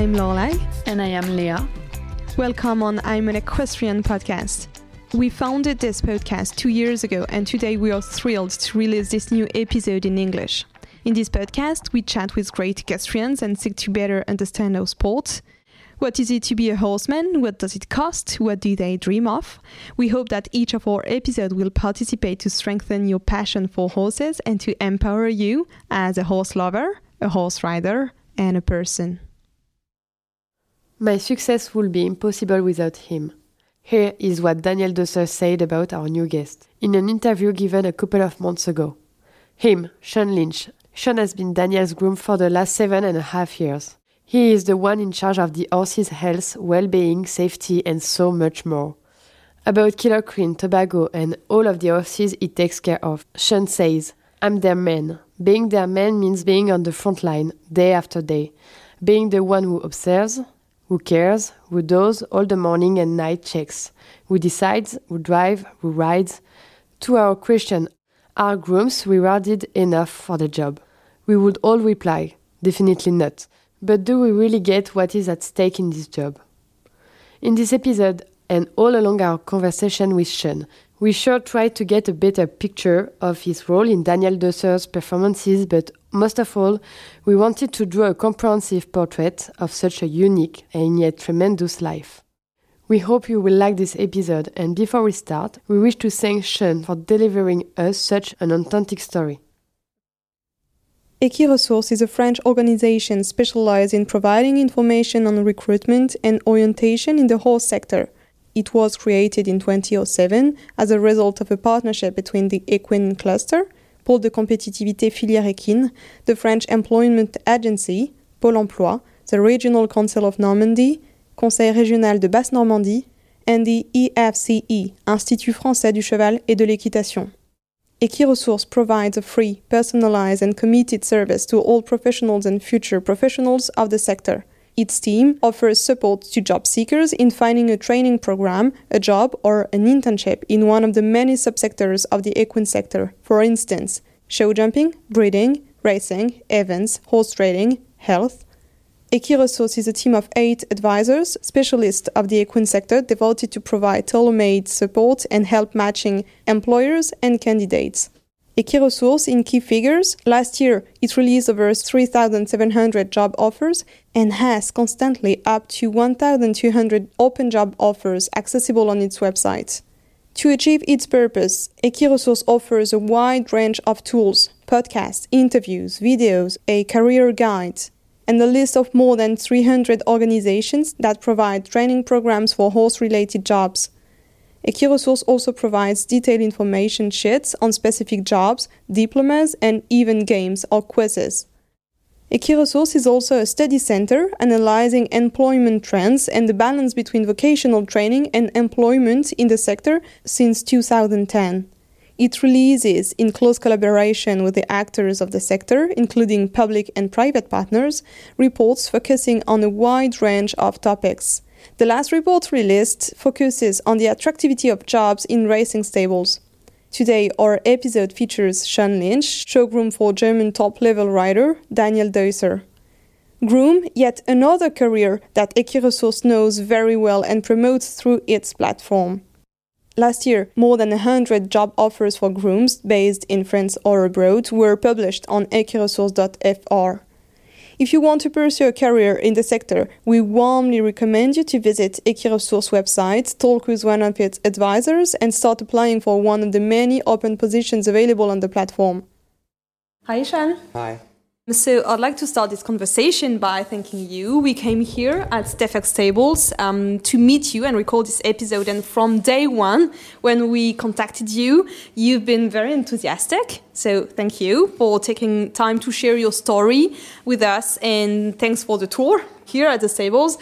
I'm Lorelai. And I am Leah. Welcome on I'm an Equestrian podcast. We founded this podcast two years ago, and today we are thrilled to release this new episode in English. In this podcast, we chat with great equestrians and seek to better understand our sport. What is it to be a horseman? What does it cost? What do they dream of? We hope that each of our episodes will participate to strengthen your passion for horses and to empower you as a horse lover, a horse rider, and a person. My success would be impossible without him. Here is what Daniel Deusser said about our new guest in an interview given a couple of months ago. Him, Sean Lynch. Sean has been Daniel's groom for the last seven and a half years. He is the one in charge of the horse's health, well being, safety, and so much more. About Killer Queen, Tobago, and all of the horses he takes care of, Sean says, I'm their man. Being their man means being on the front line, day after day. Being the one who observes, who cares, who does all the morning and night checks, who decides, who drives, who rides. To our question, are grooms rewarded enough for the job? We would all reply, definitely not. But do we really get what is at stake in this job? In this episode, and all along our conversation with Sean, we sure tried to get a better picture of his role in Daniel Deusser's performances, but most of all, we wanted to draw a comprehensive portrait of such a unique and yet tremendous life. We hope you will like this episode, and before we start, we wish to thank Sean for delivering us such an authentic story. Equiresource is a French organization specialized in providing information on recruitment and orientation in the horse sector. It was created in 2007 as a result of a partnership between the Equine Cluster, Pôle de compétitivité filière équine, the French Employment Agency, Pôle emploi, the Regional Council of Normandy, Conseil régional de Basse-Normandie, and the EFCE, Institut français du cheval et de l'équitation. Equiresource provides a free, personalized, and committed service to all professionals and future professionals of the sector. Its team offers support to job seekers in finding a training program, a job, or an internship in one of the many subsectors of the equine sector. For instance, show jumping, breeding, racing, events, horse trading, health, Equiresource is a team of eight advisors, specialists of the equine sector, devoted to provide tailor-made support and help matching employers and candidates. Equiresource in key figures, last year it released over 3,700 job offers and has constantly up to 1,200 open job offers accessible on its website. To achieve its purpose, Equiresource offers a wide range of tools, podcasts, interviews, videos, a career guide, and a list of more than 300 organizations that provide training programs for horse related jobs. Equiresource also provides detailed information sheets on specific jobs, diplomas, and even games or quizzes. Equiresource is also a study center analyzing employment trends and the balance between vocational training and employment in the sector since 2010. It releases, in close collaboration with the actors of the sector, including public and private partners, reports focusing on a wide range of topics. The last report released focuses on the attractivity of jobs in racing stables. Today, our episode features Sean Lynch, showgroom for German top level rider Daniel Deusser. Groom, yet another career that Equiresource knows very well and promotes through its platform. Last year, more than 100 job offers for grooms based in France or abroad were published on equiresource.fr. If you want to pursue a career in the sector, we warmly recommend you to visit Equiresource website, talk with one of its advisors, and start applying for one of the many open positions available on the platform. Hi, Sean. Hi. So I'd like to start this conversation by thanking you. We came here at Stephex Stables um, to meet you and record this episode. And from day one, when we contacted you, you've been very enthusiastic. So thank you for taking time to share your story with us. And thanks for the tour here at the stables.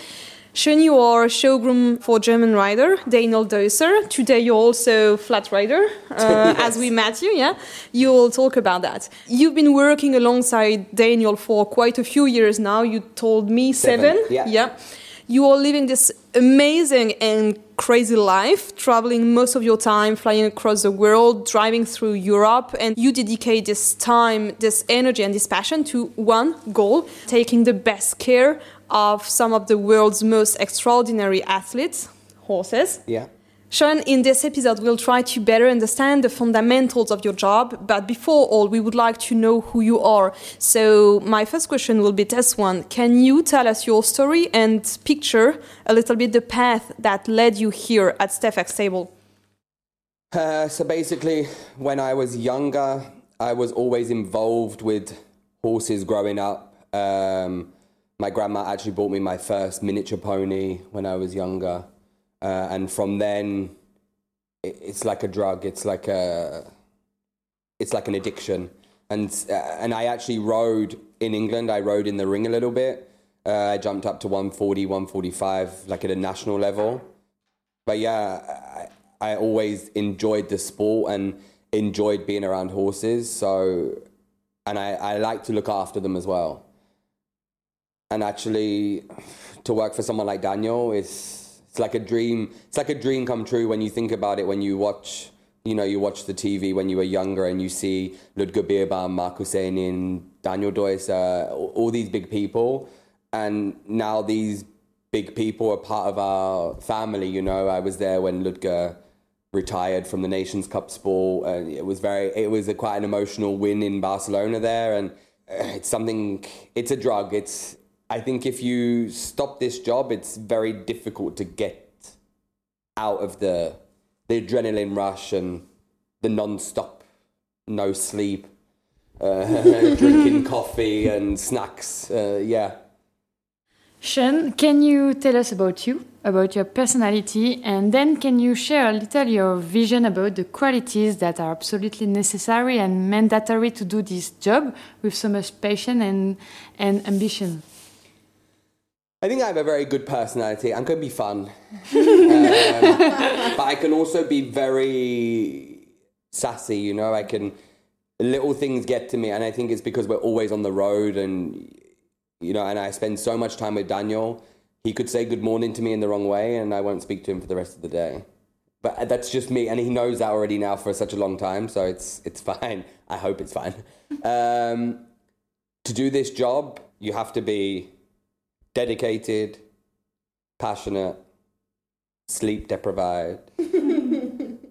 Sean, you are showgroom for German rider Daniel Deusser. Today you're also flat rider, uh, yes. as we met you. Yeah, you'll talk about that. You've been working alongside Daniel for quite a few years now. You told me seven. seven. Yeah. yeah. You are living this amazing and crazy life, traveling most of your time, flying across the world, driving through Europe, and you dedicate this time, this energy, and this passion to one goal taking the best care of some of the world's most extraordinary athletes, horses. Yeah. Sean, in this episode, we'll try to better understand the fundamentals of your job. But before all, we would like to know who you are. So, my first question will be this one Can you tell us your story and picture a little bit the path that led you here at Stephex Stable? Uh, so basically, when I was younger, I was always involved with horses growing up. Um, my grandma actually bought me my first miniature pony when I was younger. Uh, and from then, it, it's like a drug. It's like a, it's like an addiction. And uh, and I actually rode in England. I rode in the ring a little bit. Uh, I jumped up to 140, 145, like at a national level. But yeah, I, I always enjoyed the sport and enjoyed being around horses. So, and I, I like to look after them as well. And actually, to work for someone like Daniel is it's like a dream. It's like a dream come true when you think about it. When you watch, you know, you watch the TV when you were younger and you see Ludger Beerbaum, Marcus Ehning, Daniel Deusser, uh, all these big people, and now these big people are part of our family. You know, I was there when Ludger retired from the Nations Cup sport, and it was very, it was a quite an emotional win in Barcelona there, and it's something. It's a drug. It's I think if you stop this job, it's very difficult to get out of the the adrenaline rush and the non-stop, no sleep, uh, drinking coffee and snacks. Uh, yeah. Sean, can you tell us about you, about your personality, and then can you share a little your vision about the qualities that are absolutely necessary and mandatory to do this job with so much passion and, and ambition? I think I have a very good personality. I'm going to be fun. um, but I can also be very sassy, you know. I can, little things get to me. And I think it's because we're always on the road and, you know, and I spend so much time with Daniel. He could say good morning to me in the wrong way and I won't speak to him for the rest of the day. But that's just me. And he knows that already now for such a long time. So it's, it's fine. I hope it's fine. Um, to do this job, you have to be dedicated, passionate, sleep deprived,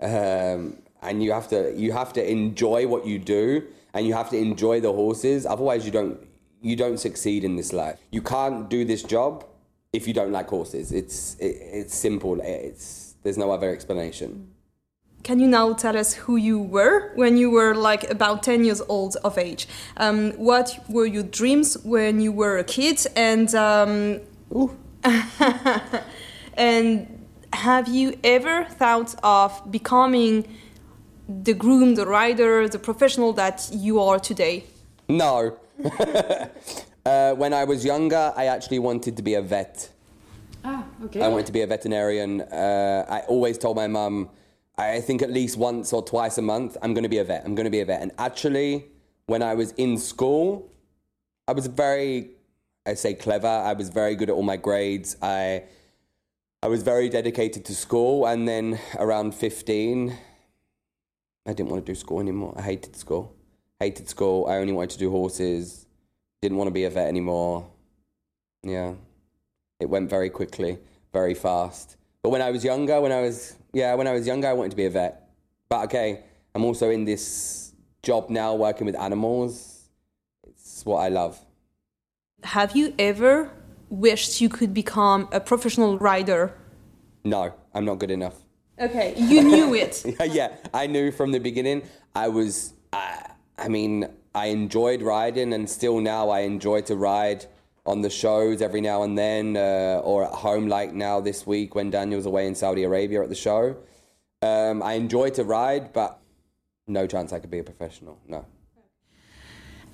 um, and you have to you have to enjoy what you do, and you have to enjoy the horses. Otherwise, you don't you don't succeed in this life. You can't do this job if you don't like horses. It's it, it's simple. It's there's no other explanation. Can you now tell us who you were when you were like about 10 years old of age? Um, what were your dreams when you were a kid? And, um, and have you ever thought of becoming the groom, the rider, the professional that you are today? No. uh, when I was younger, I actually wanted to be a vet. Ah, okay. I wanted to be a veterinarian. Uh, I always told my mum, I think at least once or twice a month, I'm going to be a vet. I'm going to be a vet. And actually, when I was in school, I was very, I say clever. I was very good at all my grades. I, I was very dedicated to school. And then around 15, I didn't want to do school anymore. I hated school. Hated school. I only wanted to do horses. Didn't want to be a vet anymore. Yeah. It went very quickly, very fast. But when I was younger, when I was yeah, when I was younger, I wanted to be a vet. But okay, I'm also in this job now working with animals. It's what I love. Have you ever wished you could become a professional rider? No, I'm not good enough. Okay, you knew it. yeah, I knew from the beginning. I was, I, I mean, I enjoyed riding, and still now I enjoy to ride on the shows every now and then, uh, or at home, like now this week when Daniel's away in Saudi Arabia at the show. Um, I enjoy to ride, but no chance I could be a professional. No.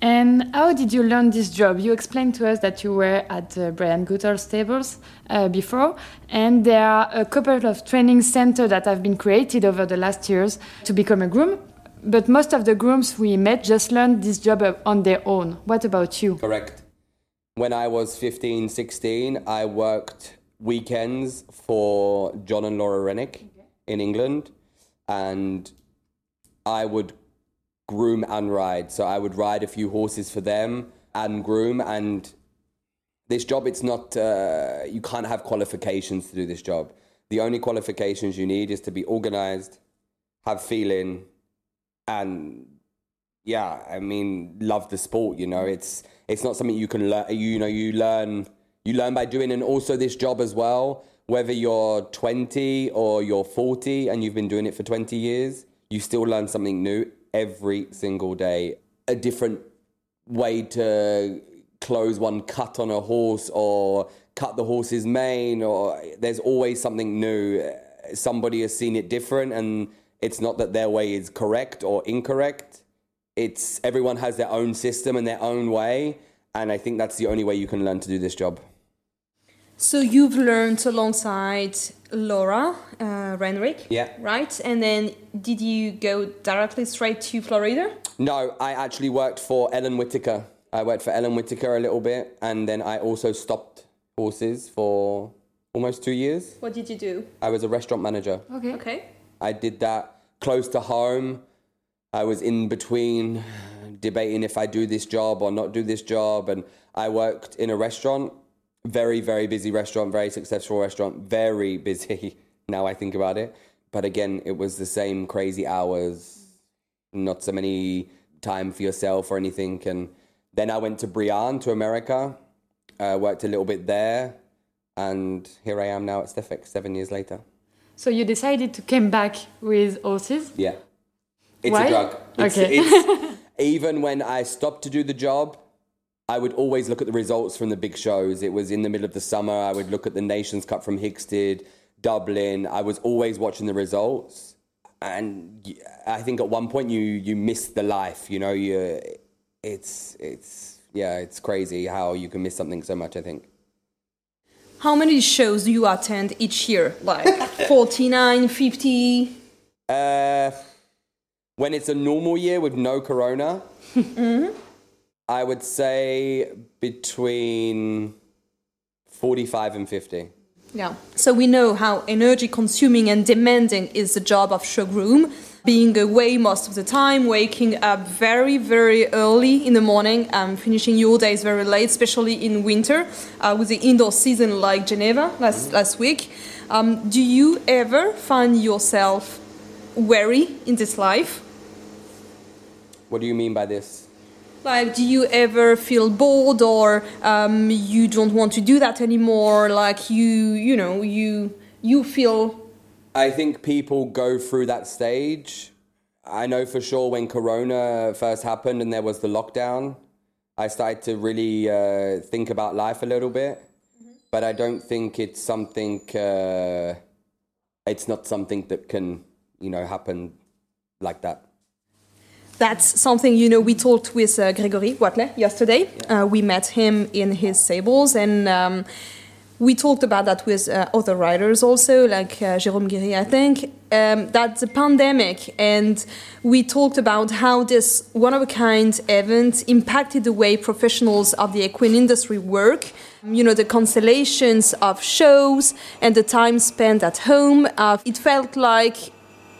And how did you learn this job? You explained to us that you were at uh, Brian Goodall stables uh, before, and there are a couple of training centers that have been created over the last years to become a groom. But most of the grooms we met just learned this job on their own. What about you? Correct when I was 15, 16, I worked weekends for John and Laura Renwick okay. in England. And I would groom and ride. So I would ride a few horses for them and groom. And this job, it's not, uh, you can't have qualifications to do this job. The only qualifications you need is to be organized, have feeling, and yeah, I mean, love the sport. You know, it's it's not something you can learn. You know, you learn you learn by doing, and also this job as well. Whether you're 20 or you're 40 and you've been doing it for 20 years, you still learn something new every single day. A different way to close one cut on a horse or cut the horse's mane, or there's always something new. Somebody has seen it different, and it's not that their way is correct or incorrect. It's everyone has their own system and their own way, and I think that's the only way you can learn to do this job. So you've learned alongside Laura uh, Renwick, Yeah. right? And then did you go directly straight to Florida? No, I actually worked for Ellen Whitaker. I worked for Ellen Whitaker a little bit, and then I also stopped horses for almost two years. What did you do? I was a restaurant manager. Okay. Okay. I did that close to home. I was in between debating if I do this job or not do this job. And I worked in a restaurant, very, very busy restaurant, very successful restaurant, very busy now I think about it. But again, it was the same crazy hours, not so many time for yourself or anything. And then I went to Brian to America, uh, worked a little bit there. And here I am now at Stephex seven years later. So you decided to come back with horses? Yeah. It's Why? a drug. It's, Okay. it's, even when I stopped to do the job, I would always look at the results from the big shows. It was in the middle of the summer. I would look at the Nations Cup from Hickstead, Dublin. I was always watching the results. And I think at one point you, you miss the life, you know, you, it's, it's, yeah, it's crazy how you can miss something so much, I think. How many shows do you attend each year? Like 49, 50? Uh, when it's a normal year with no corona, I would say between 45 and 50. Yeah. So we know how energy consuming and demanding is the job of showgroom. Being away most of the time, waking up very, very early in the morning, um, finishing your days very late, especially in winter, uh, with the indoor season like Geneva last, last week. Um, do you ever find yourself weary in this life? What do you mean by this? Like, do you ever feel bored or um, you don't want to do that anymore? Like, you, you know, you, you feel I think people go through that stage. I know for sure when Corona first happened and there was the lockdown, I started to really uh, think about life a little bit. But I don't think it's something. Uh, it's not something that can, you know, happen like that. That's something, you know, we talked with uh, Gregory Wathelet yesterday. Uh, we met him in his stables and um, we talked about that with uh, other writers also, like uh, Jérôme Guéry, I think. Um, that the pandemic, and we talked about how this one of a kind event impacted the way professionals of the equine industry work. You know, the constellations of shows and the time spent at home. Uh, it felt like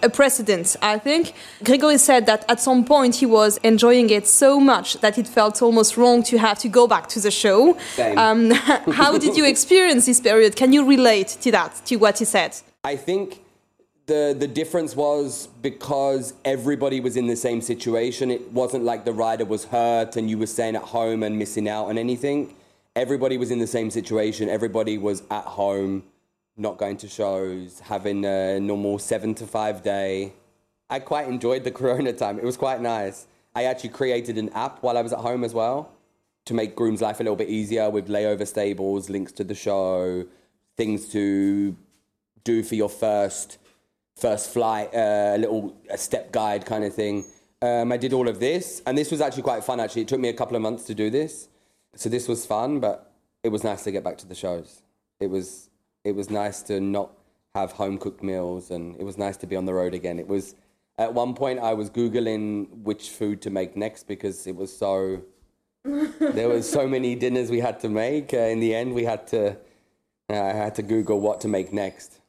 a precedent, I think. Gregory said that at some point he was enjoying it so much that it felt almost wrong to have to go back to the show. Um, how did you experience this period? Can you relate to that, to what he said? I think the the difference was because everybody was in the same situation. It wasn't like the rider was hurt and you were staying at home and missing out on anything. Everybody was in the same situation. Everybody was at home, not going to shows, having a normal seven to five day. I quite enjoyed the Corona time. It was quite nice. I actually created an app while I was at home as well to make groom's life a little bit easier with layover stables, links to the show, things to do for your first first flight, uh, a little a step guide kind of thing. Um, I did all of this, and this was actually quite fun. Actually, it took me a couple of months to do this, so this was fun. But it was nice to get back to the shows. It was it was nice to not have home cooked meals, and it was nice to be on the road again. It was at one point I was googling which food to make next because it was so there was so many dinners we had to make. Uh, in the end, we had to uh, I had to Google what to make next.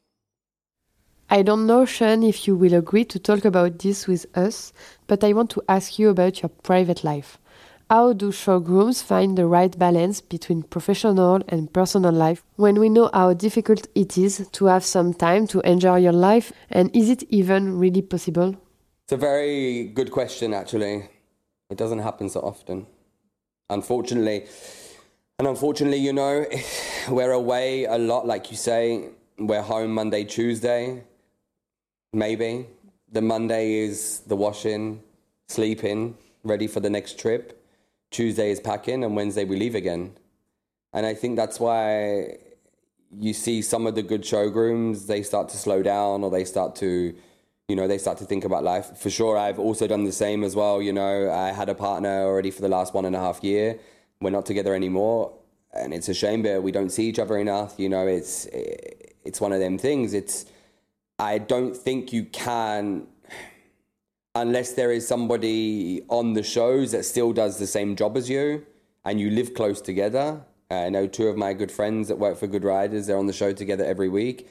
I don't know, Sean, if you will agree to talk about this with us, but I want to ask you about your private life. How do showgrooms find the right balance between professional and personal life when we know how difficult it is to have some time to enjoy your life? And is it even really possible? It's a very good question, actually. It doesn't happen so often, unfortunately. And unfortunately, you know, we're away a lot, like you say. We're home Monday, Tuesday, maybe. The Monday is the washing, sleeping, ready for the next trip. Tuesday is packing, and Wednesday we leave again. And I think that's why you see some of the good showgrooms, they start to slow down or they start to, you know, they start to think about life. For sure, I've also done the same as well. You know, I had a partner already for the last one and a half year. We're not together anymore. And it's a shame, but we don't see each other enough. You know, it's, it's one of them things. It's, I don't think you can unless there is somebody on the shows that still does the same job as you and you live close together. I know two of my good friends that work for Good Riders, they're on the show together every week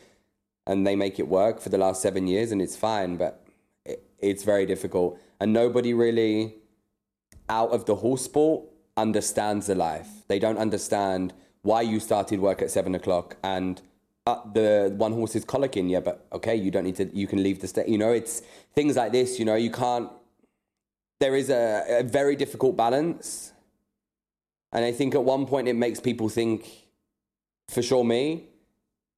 and they make it work for the last seven years and it's fine, but it, it's very difficult. And nobody really out of the horse sport understands the life. They don't understand why you started work at seven o'clock and uh, the one horse is colicking, yeah, but okay, you don't need to, you can leave the state. You know, it's things like this, you know, you can't, there is a, a very difficult balance. And I think at one point it makes people think, for sure, me,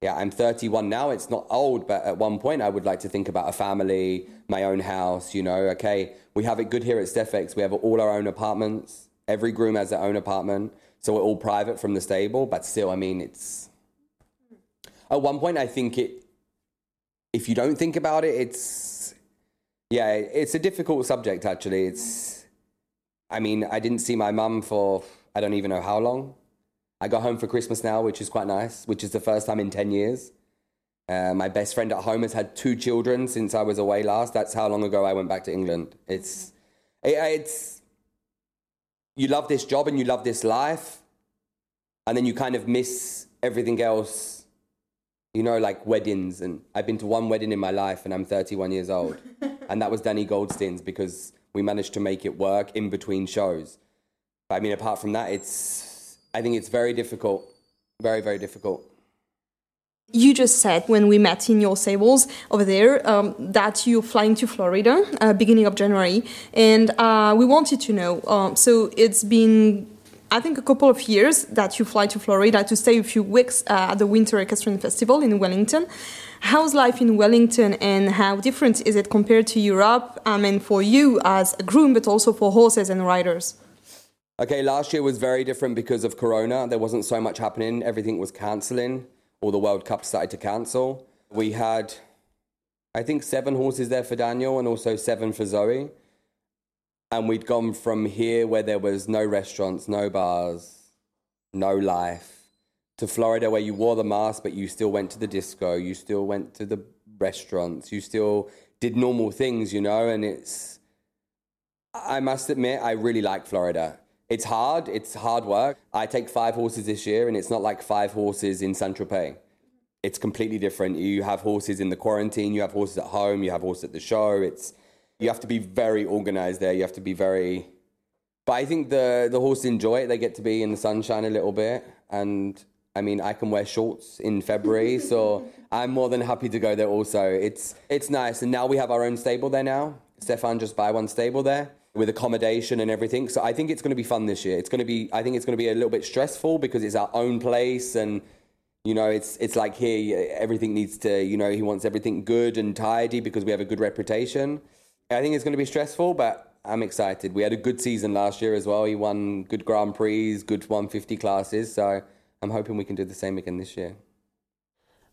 yeah, I'm 31 now. It's not old, but at one point I would like to think about a family, my own house, you know, okay, we have it good here at Stephex. We have all our own apartments. Every groom has their own apartment. So we're all private from the stable, but still, I mean, it's, at one point, I think it, if you don't think about it, it's, yeah, it's a difficult subject, actually. It's, I mean, I didn't see my mum for, I don't even know how long. I got home for Christmas now, which is quite nice, which is the first time in 10 years. Uh, my best friend at home has had two children since I was away last. That's how long ago I went back to England. It's, it, it's, you love this job and you love this life, and then you kind of miss everything else you know, like weddings. And I've been to one wedding in my life and I'm 31 years old. and that was Danny Goldstein's because we managed to make it work in between shows. But I mean, apart from that, it's, I think it's very difficult. Very, very difficult. You just said when we met in your stables over there um, that you're flying to Florida uh, beginning of January, and uh, we wanted to know. Um, so it's been I think a couple of years that you fly to Florida to stay a few weeks uh, at the Winter Equestrian Festival in Wellington. How's life in Wellington and how different is it compared to Europe? I mean, for you as a groom, but also for horses and riders? Okay, last year was very different because of Corona. There wasn't so much happening, everything was cancelling. All the World Cup started to cancel. We had, I think, seven horses there for Daniel and also seven for Zoe and we'd gone from here where there was no restaurants, no bars, no life, to Florida where you wore the mask, but you still went to the disco, you still went to the restaurants, you still did normal things, you know, and it's, I must admit, I really like Florida. It's hard, it's hard work. I take five horses this year, and it's not like five horses in Saint Tropez. It's completely different. You have horses in the quarantine, you have horses at home, you have horses at the show. It's, you have to be very organized there. You have to be very. But I think the the horses enjoy it. They get to be in the sunshine a little bit, and I mean, I can wear shorts in February, so I'm more than happy to go there. Also, it's it's nice, and now we have our own stable there. Now, Stephan just buy one stable there with accommodation and everything. So I think it's going to be fun this year. It's going to be. I think it's going to be a little bit stressful because it's our own place and you know it's it's like here everything needs to you know he wants everything good and tidy because we have a good reputation I think it's going to be stressful, but I'm excited. We had a good season last year as well. He won good Grand Prix, good 150 classes. So I'm hoping we can do the same again this year.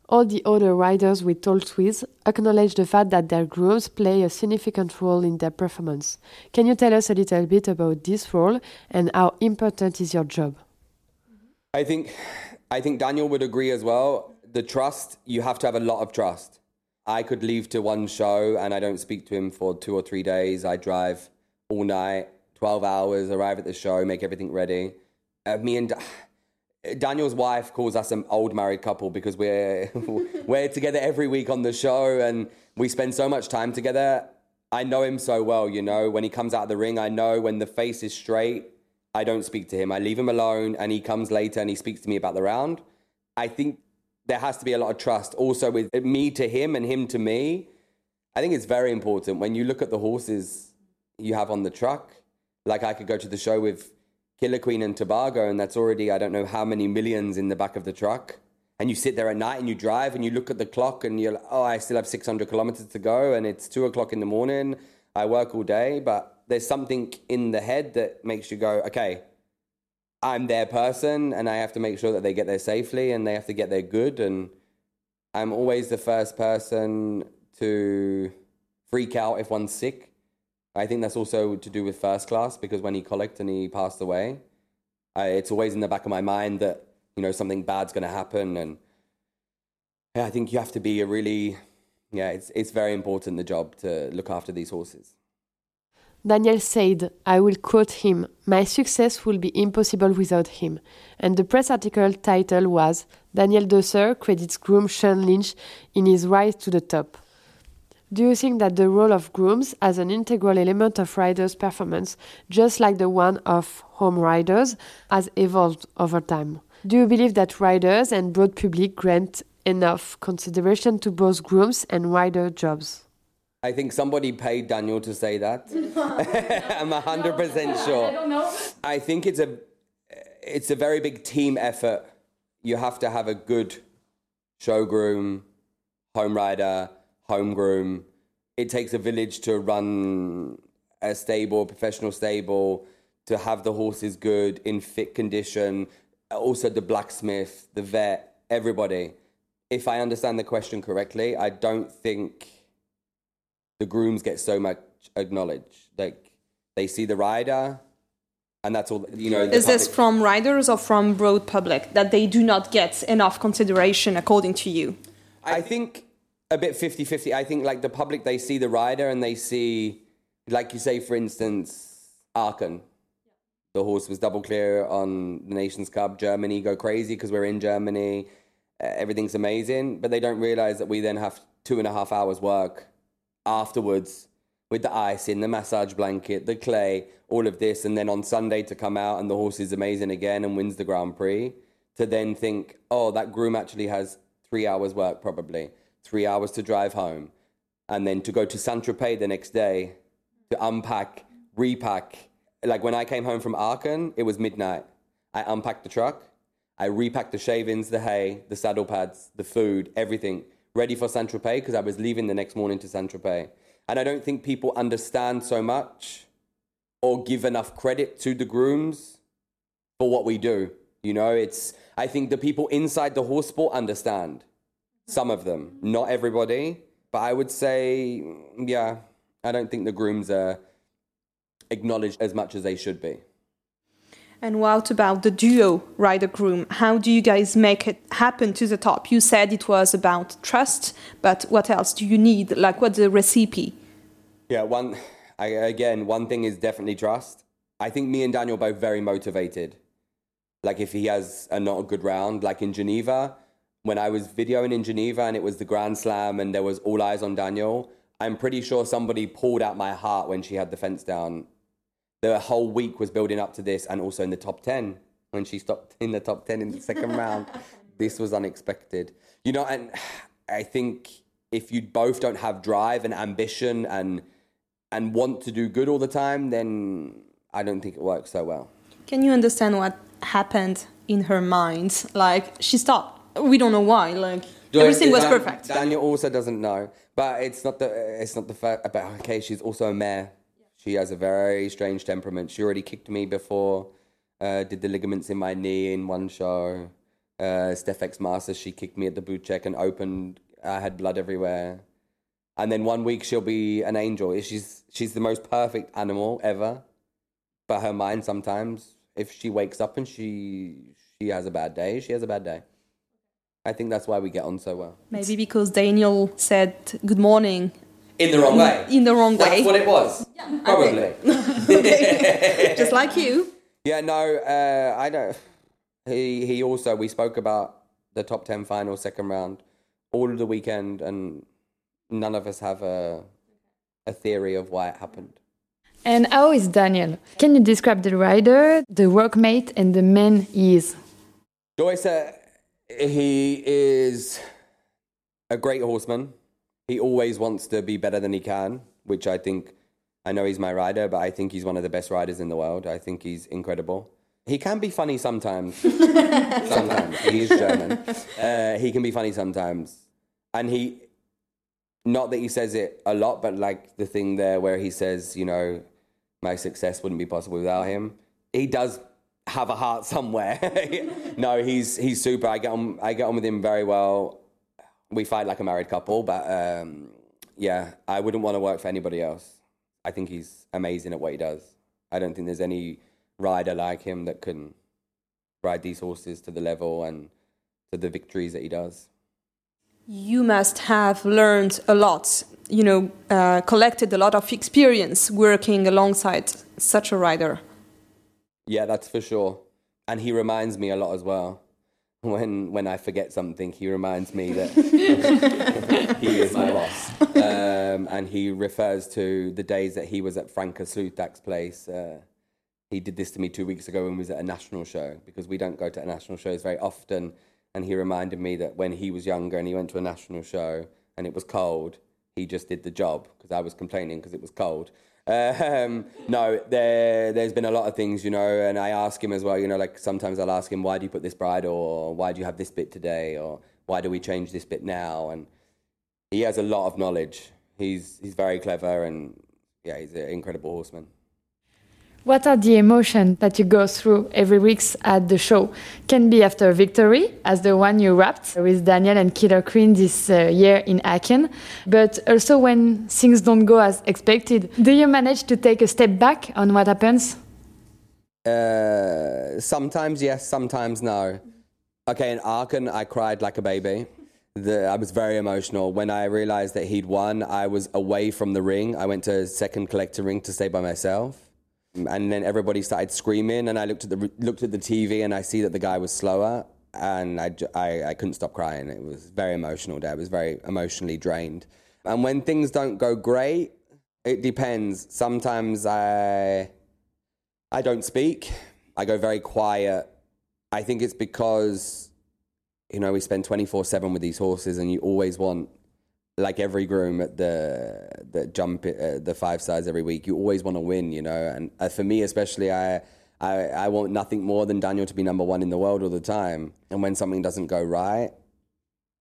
All the other riders we talked with acknowledge the fact that their grooms play a significant role in their performance. Can you tell us a little bit about this role and how important is your job? I think, I think Daniel would agree as well. The trust, you have to have a lot of trust. I could leave to one show and I don't speak to him for two or three days. I drive all night, 12 hours, arrive at the show, make everything ready. Uh, me and Daniel's wife calls us an old married couple because we're we're together every week on the show and we spend so much time together. I know him so well, you know. When he comes out of the ring, I know when the face is straight, I don't speak to him. I leave him alone and he comes later and he speaks to me about the round. I think there has to be a lot of trust also with me to him and him to me. I think it's very important when you look at the horses you have on the truck. Like I could go to the show with Killer Queen and Tobago, and that's already, I don't know how many millions in the back of the truck. And you sit there at night and you drive and you look at the clock and you're like, oh, I still have 600 kilometers to go and it's two o'clock in the morning. I work all day, but there's something in the head that makes you go, okay, I'm their person and I have to make sure that they get there safely and they have to get there good. And I'm always the first person to freak out if one's sick. I think that's also to do with first class because when he collected and he passed away, I, it's always in the back of my mind that you know something bad's going to happen, and yeah, I think you have to be a really yeah, it's it's very important the job to look after these horses. Daniel said, I will quote him, My success will be impossible without him. And the press article title was Daniel Deusser credits groom Sean Lynch in his rise to the top. Do you think that the role of grooms as an integral element of riders' performance, just like the one of home riders, has evolved over time? Do you believe that riders and broad public grant enough consideration to both grooms and rider jobs? I think somebody paid Daniel to say that. I'm hundred percent sure. I don't know. I think it's a it's a very big team effort. You have to have a good showgroom, home rider, home groom. It takes a village to run a stable, professional stable, to have the horses good in fit condition. Also, the blacksmith, the vet, everybody. If I understand the question correctly, I don't think the grooms get so much acknowledged. Like they see the rider, and that's all. You know, Is this from riders or from broad public that they do not get enough consideration according to you? I think a bit 50 50. I think like the public, they see the rider and they see, like you say, for instance, Aachen. The horse was double clear on the Nations Cup. Germany go crazy because we're in Germany. Uh, everything's amazing. But they don't realize that we then have two and a half hours work afterwards with the ice in, the massage blanket, the clay, all of this. And then on Sunday to come out and the horse is amazing again and wins the Grand Prix. To then think, oh, that groom actually has three hours work probably, three hours to drive home, and then to go to Saint Tropez the next day to unpack, repack. Like when I came home from Aachen, it was midnight. I unpacked the truck, I repacked the shavings, the hay, the saddle pads, the food, everything, ready for Saint Tropez because I was leaving the next morning to Saint Tropez. And I don't think people understand so much or give enough credit to the grooms for what we do. You know, it's, I think the people inside the horse sport understand. Some of them, not everybody. But I would say, yeah, I don't think the grooms are acknowledged as much as they should be. And what about the duo rider groom? How do you guys make it happen to the top? You said it was about trust, but what else do you need? Like, what's the recipe? Yeah, one, I, again, one thing is definitely trust. I think me and Daniel both very motivated. Like if he has a not a good round, like in Geneva, when I was videoing in Geneva and it was the Grand Slam and there was all eyes on Daniel, I'm pretty sure somebody pulled out my heart when she had the fence down. The whole week was building up to this and also in the top 10 when she stopped in the top 10 in the second round. This was unexpected. You know, and I think if you both don't have drive and ambition and and want to do good all the time, then I don't think it works so well. Can you understand what happened in her mind? Like, she stopped. We don't know why. Like, everything was perfect. Daniel also doesn't know, but it's not the it's not the fact about okay. She's also a mare. She has a very strange temperament. She already kicked me before. Uh, did the ligaments in my knee in one show. Uh, Steph Master, she kicked me at the boot check and opened. I had blood everywhere. And then one week she'll be an angel. She's she's the most perfect animal ever. But her mind sometimes, if she wakes up and she she has a bad day, she has a bad day. I think that's why we get on so well. Maybe because Daniel said good morning In the wrong way. in the wrong way. That's what it was. Probably. Just like you. Yeah, no, uh, I don't. He he also we spoke about the top ten final second round all of the weekend, and none of us have a a theory of why it happened. And how is Daniel? Can you describe the rider, the workmate, and the man he is? Joyce, uh, he is a great horseman. He always wants to be better than he can, which I think, I know he's my rider, but I think he's one of the best riders in the world. I think he's incredible. He can be funny sometimes. sometimes. He is German. Uh, he can be funny sometimes. And he, not that he says it a lot, but like the thing there where he says, you know, my success wouldn't be possible without him. He does have a heart somewhere. no, he's he's super. I get on I get on with him very well. We fight like a married couple, but um, yeah, I wouldn't want to work for anybody else. I think he's amazing at what he does. I don't think there's any rider like him that can ride these horses to the level and to the victories that he does. You must have learned a lot, you know, uh, collected a lot of experience working alongside such a rider. Yeah, that's for sure. And he reminds me a lot as well. When when I forget something, he reminds me that he is my boss. Um, and he refers to the days that he was at Franke Sloothaak's place. Uh, he did this to me two weeks ago when we was at a national show because we don't go to national shows very often. And he reminded me that when he was younger and he went to a national show and it was cold, he just did the job because I was complaining because it was cold. Um, no, there, there's been a lot of things, you know, and I ask him as well, you know, like sometimes I'll ask him, why do you put this bridle, or why do you have this bit today, or why do we change this bit now? And he has a lot of knowledge. He's, he's very clever, and yeah, he's an incredible horseman. What are the emotions that you go through every week at the show? Can be after a victory, as the one you wrapped with Daniel and Killer Queen this uh, year in Aachen, but also when things don't go as expected. Do you manage to take a step back on what happens? Uh, sometimes yes, sometimes no. Okay, in Aachen, I cried like a baby. The, I was very emotional. When I realized that he'd won, I was away from the ring. I went to second collector ring to stay by myself and then everybody started screaming and i looked at the looked at the tv and i see that the guy was slower and i, I, I couldn't stop crying. It was very emotional day. I was very emotionally drained. And when things don't go great it depends. Sometimes i i don't speak. I go very quiet. I think it's because you know we spend 24/7 with these horses and you always want like every groom at the the jump uh, the five stars every week, you always want to win, you know. And uh, for me, especially, I, I I want nothing more than Daniel to be number one in the world all the time. And when something doesn't go right,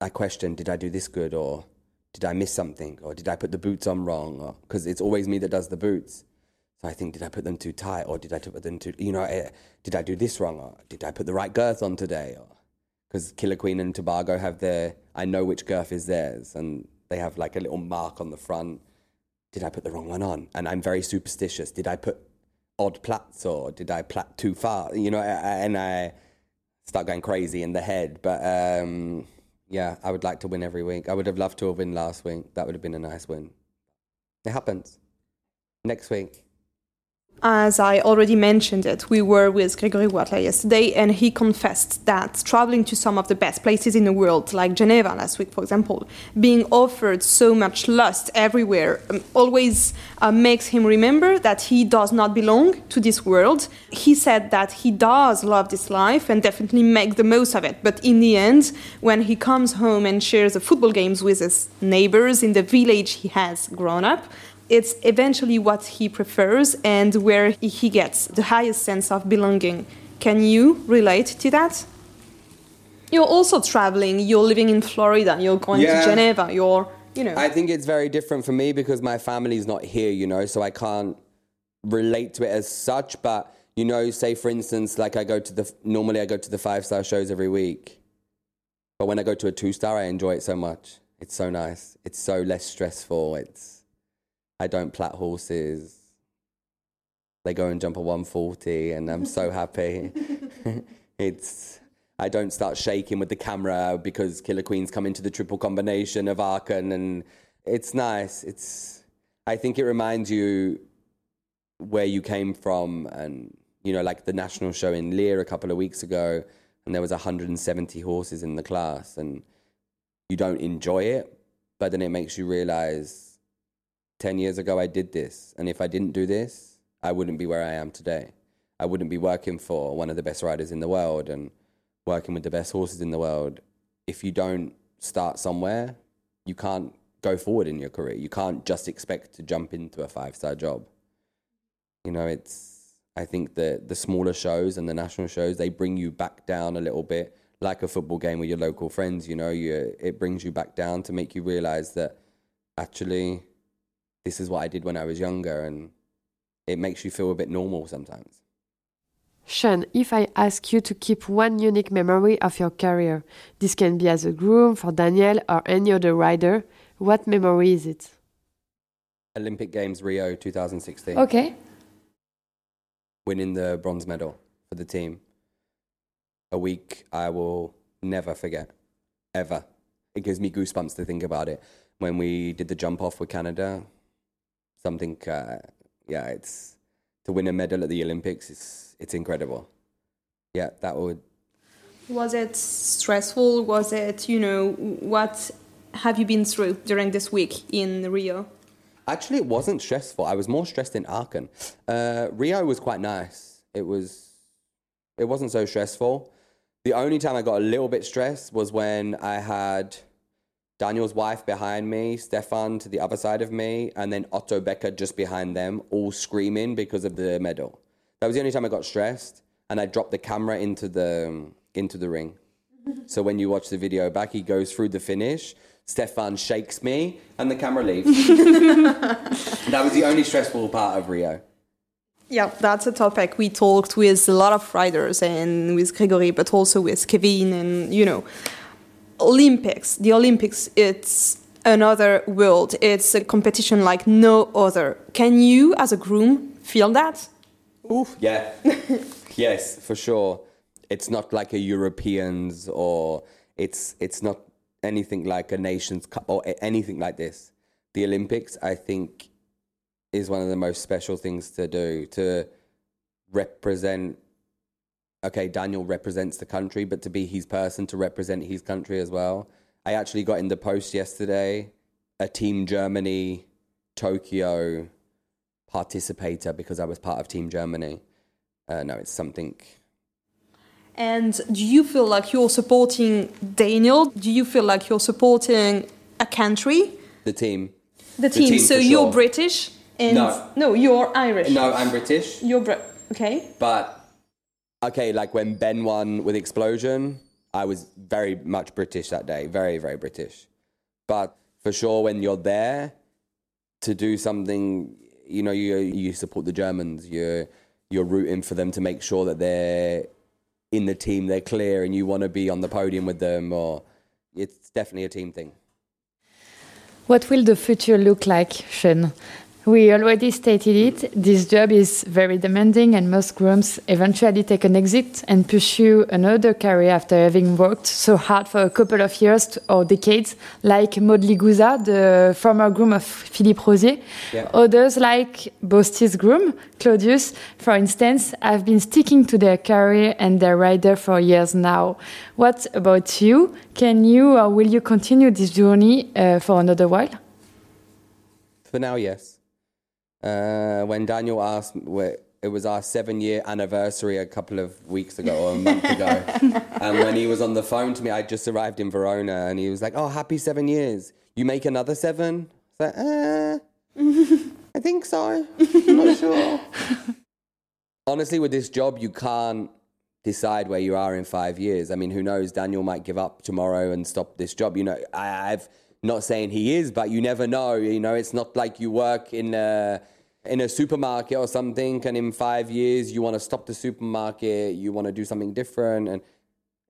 I question: Did I do this good, or did I miss something, or did I put the boots on wrong? Because it's always me that does the boots. So I think, did I put them too tight, or did I put them too? You know, uh, did I do this wrong, or did I put the right girth on today? Because Killer Queen and Tobago have their, I know which girth is theirs, and they have like a little mark on the front. Did I put the wrong one on? And I'm very superstitious. Did I put odd plats or did I plat too far? You know, and I start going crazy in the head. But um, yeah, I would like to win every week. I would have loved to have won last week. That would have been a nice win. It happens. Next week, as I already mentioned it, we were with Gregory Wathelet yesterday, and he confessed that traveling to some of the best places in the world, like Geneva last week, for example, being offered so much lust everywhere, um, always uh, makes him remember that he does not belong to this world. He said that he does love this life and definitely make the most of it, but in the end, when he comes home and shares the football games with his neighbors in the village he has grown up, it's eventually what he prefers and where he gets the highest sense of belonging. Can you relate to that? You're also traveling, you're living in Florida, you're going yeah. to Geneva, you're, you know. I think it's very different for me because my family's not here, you know, so I can't relate to it as such. But, you know, say for instance, like I go to the, normally I go to the five star shows every week. But when I go to a two star, I enjoy it so much. It's so nice. It's so less stressful. It's, I don't plat horses. They go and jump a 140, and I'm so happy. it's I don't start shaking with the camera because Killer Queen's come into the triple combination of Aachen, and it's nice. It's I think it reminds you where you came from, and you know, like the national show in Leer a couple of weeks ago, and there was 170 horses in the class, and you don't enjoy it, but then it makes you realize 10 years ago I did this. And if I didn't do this, I wouldn't be where I am today. I wouldn't be working for one of the best riders in the world and working with the best horses in the world. If you don't start somewhere, you can't go forward in your career. You can't just expect to jump into a five star job. You know, it's I think the the smaller shows and the national shows they bring you back down a little bit, like a football game with your local friends. You know, you it brings you back down to make you realize that actually this is what I did when I was younger, and it makes you feel a bit normal sometimes. Sean, if I ask you to keep one unique memory of your career, this can be as a groom for Daniel or any other rider, what memory is it? Olympic Games Rio 2016. Okay. Winning the bronze medal for the team. A week I will never forget, ever. It gives me goosebumps to think about it. When we did the jump off with Canada, something, uh, yeah, it's to win a medal at the Olympics. It's it's incredible. Yeah, that would. Was it stressful? Was it, you know, what have you been through during this week in Rio? Actually, it wasn't stressful. I was more stressed in Aachen. Uh, Rio was quite nice. It was. It wasn't so stressful. The only time I got a little bit stressed was when I had Daniel's wife behind me, Stephan to the other side of me, and then Otto Becker just behind them, all screaming because of the medal. That was the only time I got stressed, and I dropped the camera into the into the ring. So when you watch the video back, he goes through the finish. Stephan shakes me, and the camera leaves. that was the only stressful part of Rio. Yeah, that's a topic we talked with a lot of riders and with Gregory, but also with Kevin and you know, Olympics. The Olympics, it's another world. It's a competition like no other. Can you, as a groom, feel that? Oof. Yeah. yes, for sure. It's not like a Europeans or it's it's not anything like a Nations Cup or anything like this. The Olympics, I think, is one of the most special things to do to represent. Okay, Daniel represents the country, but to be his person to represent his country as well. I actually got in the post yesterday a Team Germany Tokyo participator because I was part of Team Germany. Uh, no, it's something. And do you feel like you're supporting Daniel? Do you feel like you're supporting a country? The team. The team. team, so you're sure. British and No. you're Irish. No, I'm British, You're Brit. Okay. but okay, like when Ben won with Explosion, I was very much British that day, very, very British. But for sure, when you're there to do something, you know, you you support the Germans. You're you're rooting for them to make sure that they're in the team, they're clear, and you want to be on the podium with them. Or it's definitely a team thing. What will the future look like, Sean? We already stated it. This job is very demanding, and most grooms eventually take an exit and pursue another career after having worked so hard for a couple of years or decades, like Maud Ligouza, the former groom of Philippe Rozier. Yeah. Others, like Bosti's groom, Claudius, for instance, have been sticking to their career and their rider for years now. What about you? Can you or will you continue this journey uh, for another while? For now, yes. Uh, when Daniel asked, it was our seven year anniversary a couple of weeks ago or a month ago. and when he was on the phone to me, I just arrived in Verona and he was like, Oh, happy seven years. You make another seven? I was like, uh, I think so. I'm not sure. Honestly, with this job, you can't decide where you are in five years. I mean, who knows? Daniel might give up tomorrow and stop this job. You know, I, I've not saying he is, but you never know. You know, it's not like you work in a in a supermarket or something, and in five years you want to stop the supermarket, you want to do something different, and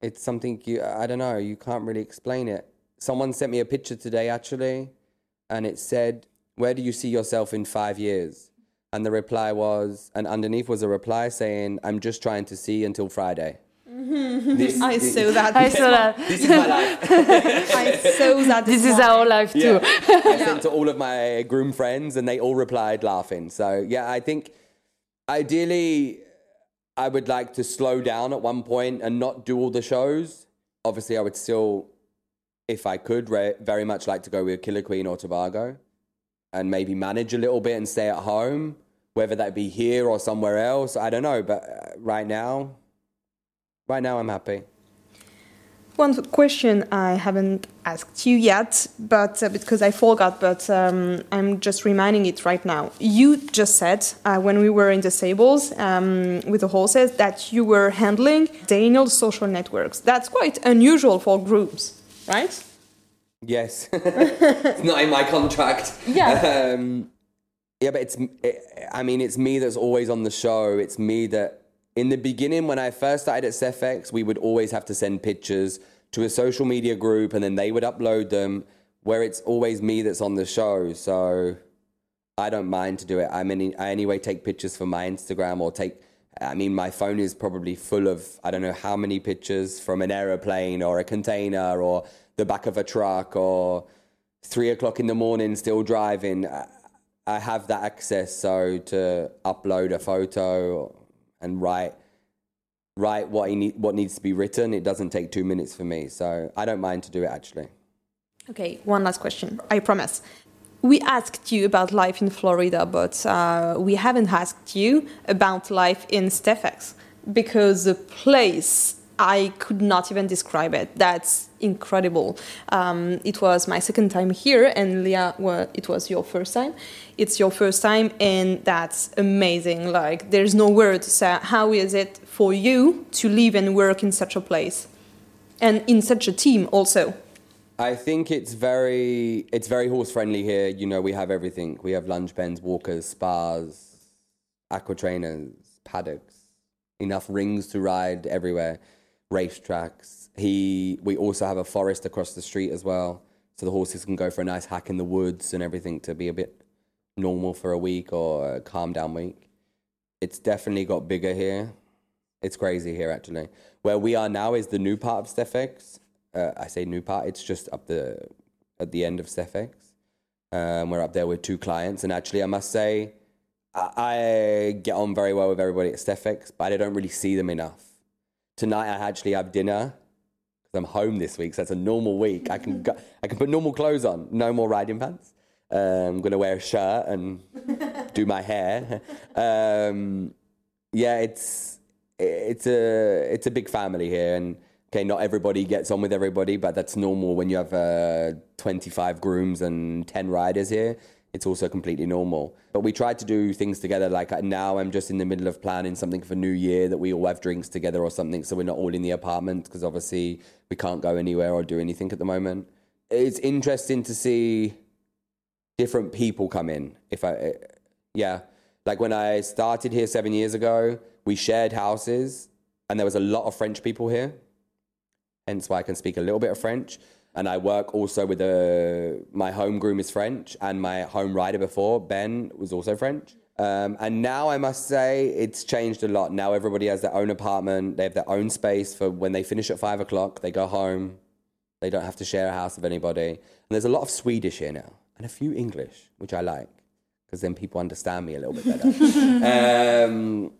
it's something you I don't know. You can't really explain it. Someone sent me a picture today actually, and it said, "Where do you see yourself in five years?" And the reply was, and underneath was a reply saying, "I'm just trying to see until Friday." This- I this- saw that. I saw that. This is my life. I saw that. This is our life too. Yeah. I sent to all of my groom friends, and they all replied laughing. So yeah, I think ideally, I would like to slow down at one point and not do all the shows. Obviously, I would still, if I could, re- very much like to go with Killer Queen or Tobago, and maybe manage a little bit and stay at home. whether that be here or somewhere else, I don't know. But uh, right now, right now, I'm happy. One question I haven't asked you yet, but uh, because I forgot, but um, I'm just reminding it right now. You just said uh, when we were in the stables um, with the horses that you were handling Daniel's social networks. That's quite unusual for groups, right? Yes, it's not in my contract. Yeah. Um, yeah, but it's. It, I mean, it's me that's always on the show. It's me that. In the beginning, when I first started at Stephex, we would always have to send pictures to a social media group, and then they would upload them. Where it's always me that's on the show, so I don't mind to do it. I mean, I anyway take pictures for my Instagram or take. I mean, my phone is probably full of I don't know how many pictures from an aeroplane or a container or the back of a truck or three o'clock in the morning still driving. I have that access so to upload a photo and write write what he need, what needs to be written. It doesn't take two minutes for me, so I don't mind to do it actually. Okay, one last question. I promise. We asked you about life in Florida, but uh, we haven't asked you about life in Stephex because the place I could not even describe it. That's incredible. Um, it was my second time here, and Leah, well, it was your first time. It's your first time, and that's amazing. Like, there's no word to say. How is it for you to live and work in such a place, and in such a team also? I think it's very it's very horse friendly here. You know, we have everything. We have lunge pens, walkers, spas, aqua trainers, paddocks, enough rings to ride everywhere, racetracks. He we also have a forest across the street as well. So the horses can go for a nice hack in the woods and everything to be a bit normal for a week or a calm down week. It's definitely got bigger here. It's crazy here actually. Where we are now is the new part of Stephex uh, I say new part. It's just up the at the end of Stephex. Um, we're up there with two clients, and actually, I must say, I, I get on very well with everybody at Stephex, but I don't really see them enough. Tonight, I actually have dinner because I'm home this week, so it's a normal week. I can go, I can put normal clothes on, no more riding pants. Um, I'm gonna wear a shirt and do my hair. Um, yeah, it's it's a it's a big family here, and okay, not everybody gets on with everybody, but that's normal when you have uh, 25 grooms and 10 riders here. It's also completely normal. But we try to do things together. Like uh, now, I'm just in the middle of planning something for New Year that we all have drinks together or something, so we're not all in the apartment because obviously we can't go anywhere or do anything at the moment. It's interesting to see different people come in. If I, uh, yeah, like when I started here seven years ago, we shared houses, and there was a lot of French people here hence why I can speak a little bit of French. And I work also with a, my home groom is French, and my home rider before, Ben, was also French. Um, and now I must say it's changed a lot. Now everybody has their own apartment, they have their own space for when they finish at five o'clock, they go home, they don't have to share a house with anybody. And there's a lot of Swedish here now, and a few English, which I like, because then people understand me a little bit better. um,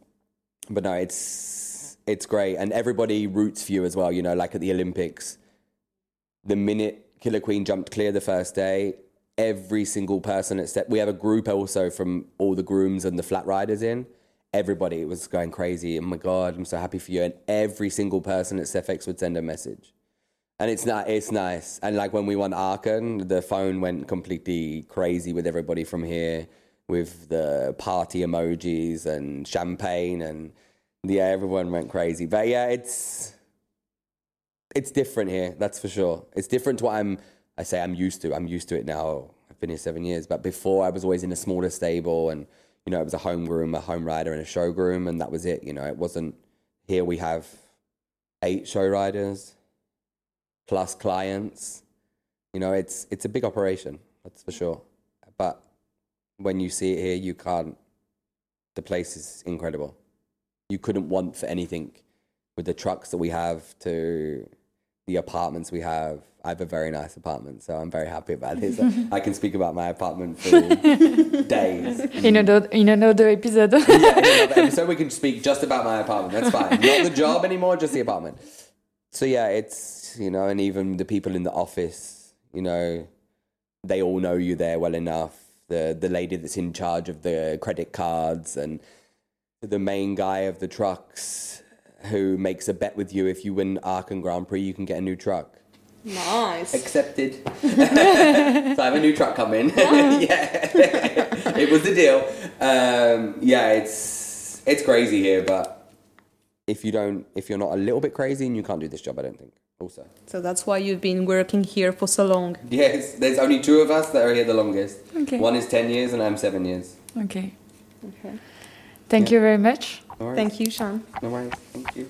but no, it's it's great, and everybody roots for you as well. You know, like at the Olympics, the minute Killer Queen jumped clear the first day, every single person at step. We have a group also from all the grooms and the flat riders in. Everybody was going crazy. Oh my god, I'm so happy for you! And every single person at Stephex would send a message, and it's not. It's nice. And like when we won Aachen, the phone went completely crazy with everybody from here, with the party emojis and champagne and yeah, everyone went crazy. But yeah, it's it's different here, that's for sure. It's different to what I'm I say I'm used to. I'm used to it now. I've been here seven years. But before I was always in a smaller stable and you know, it was a home groom, a home rider and a show groom and that was it. You know, it wasn't here we have eight show riders plus clients. You know, it's it's a big operation, that's for sure. But when you see it here you can't the place is incredible you couldn't want for anything with the trucks that we have to the apartments we have. I have a very nice apartment, so I'm very happy about this. I can speak about my apartment for days. In another, in another episode. yeah, in another episode, we can speak just about my apartment. That's fine. Not the job anymore, just the apartment. So yeah, it's you know, and even the people in the office, you know, they all know you there well enough. the the lady that's in charge of the credit cards and the main guy of the trucks who makes a bet with you if you win Aachen Grand Prix you can get a new truck. Nice. Accepted. so I have a new truck coming. yeah, it was the deal. Um, yeah, it's it's crazy here, but if you don't, if you're not a little bit crazy, and you can't do this job. I don't think. Also, So that's why you've been working here for so long. yes, there's only two of us that are here the longest. Okay. One is ten years, and I'm seven years. Okay. Okay. Thank Yeah. you very much. Thank you, Sean. No worries. Thank you.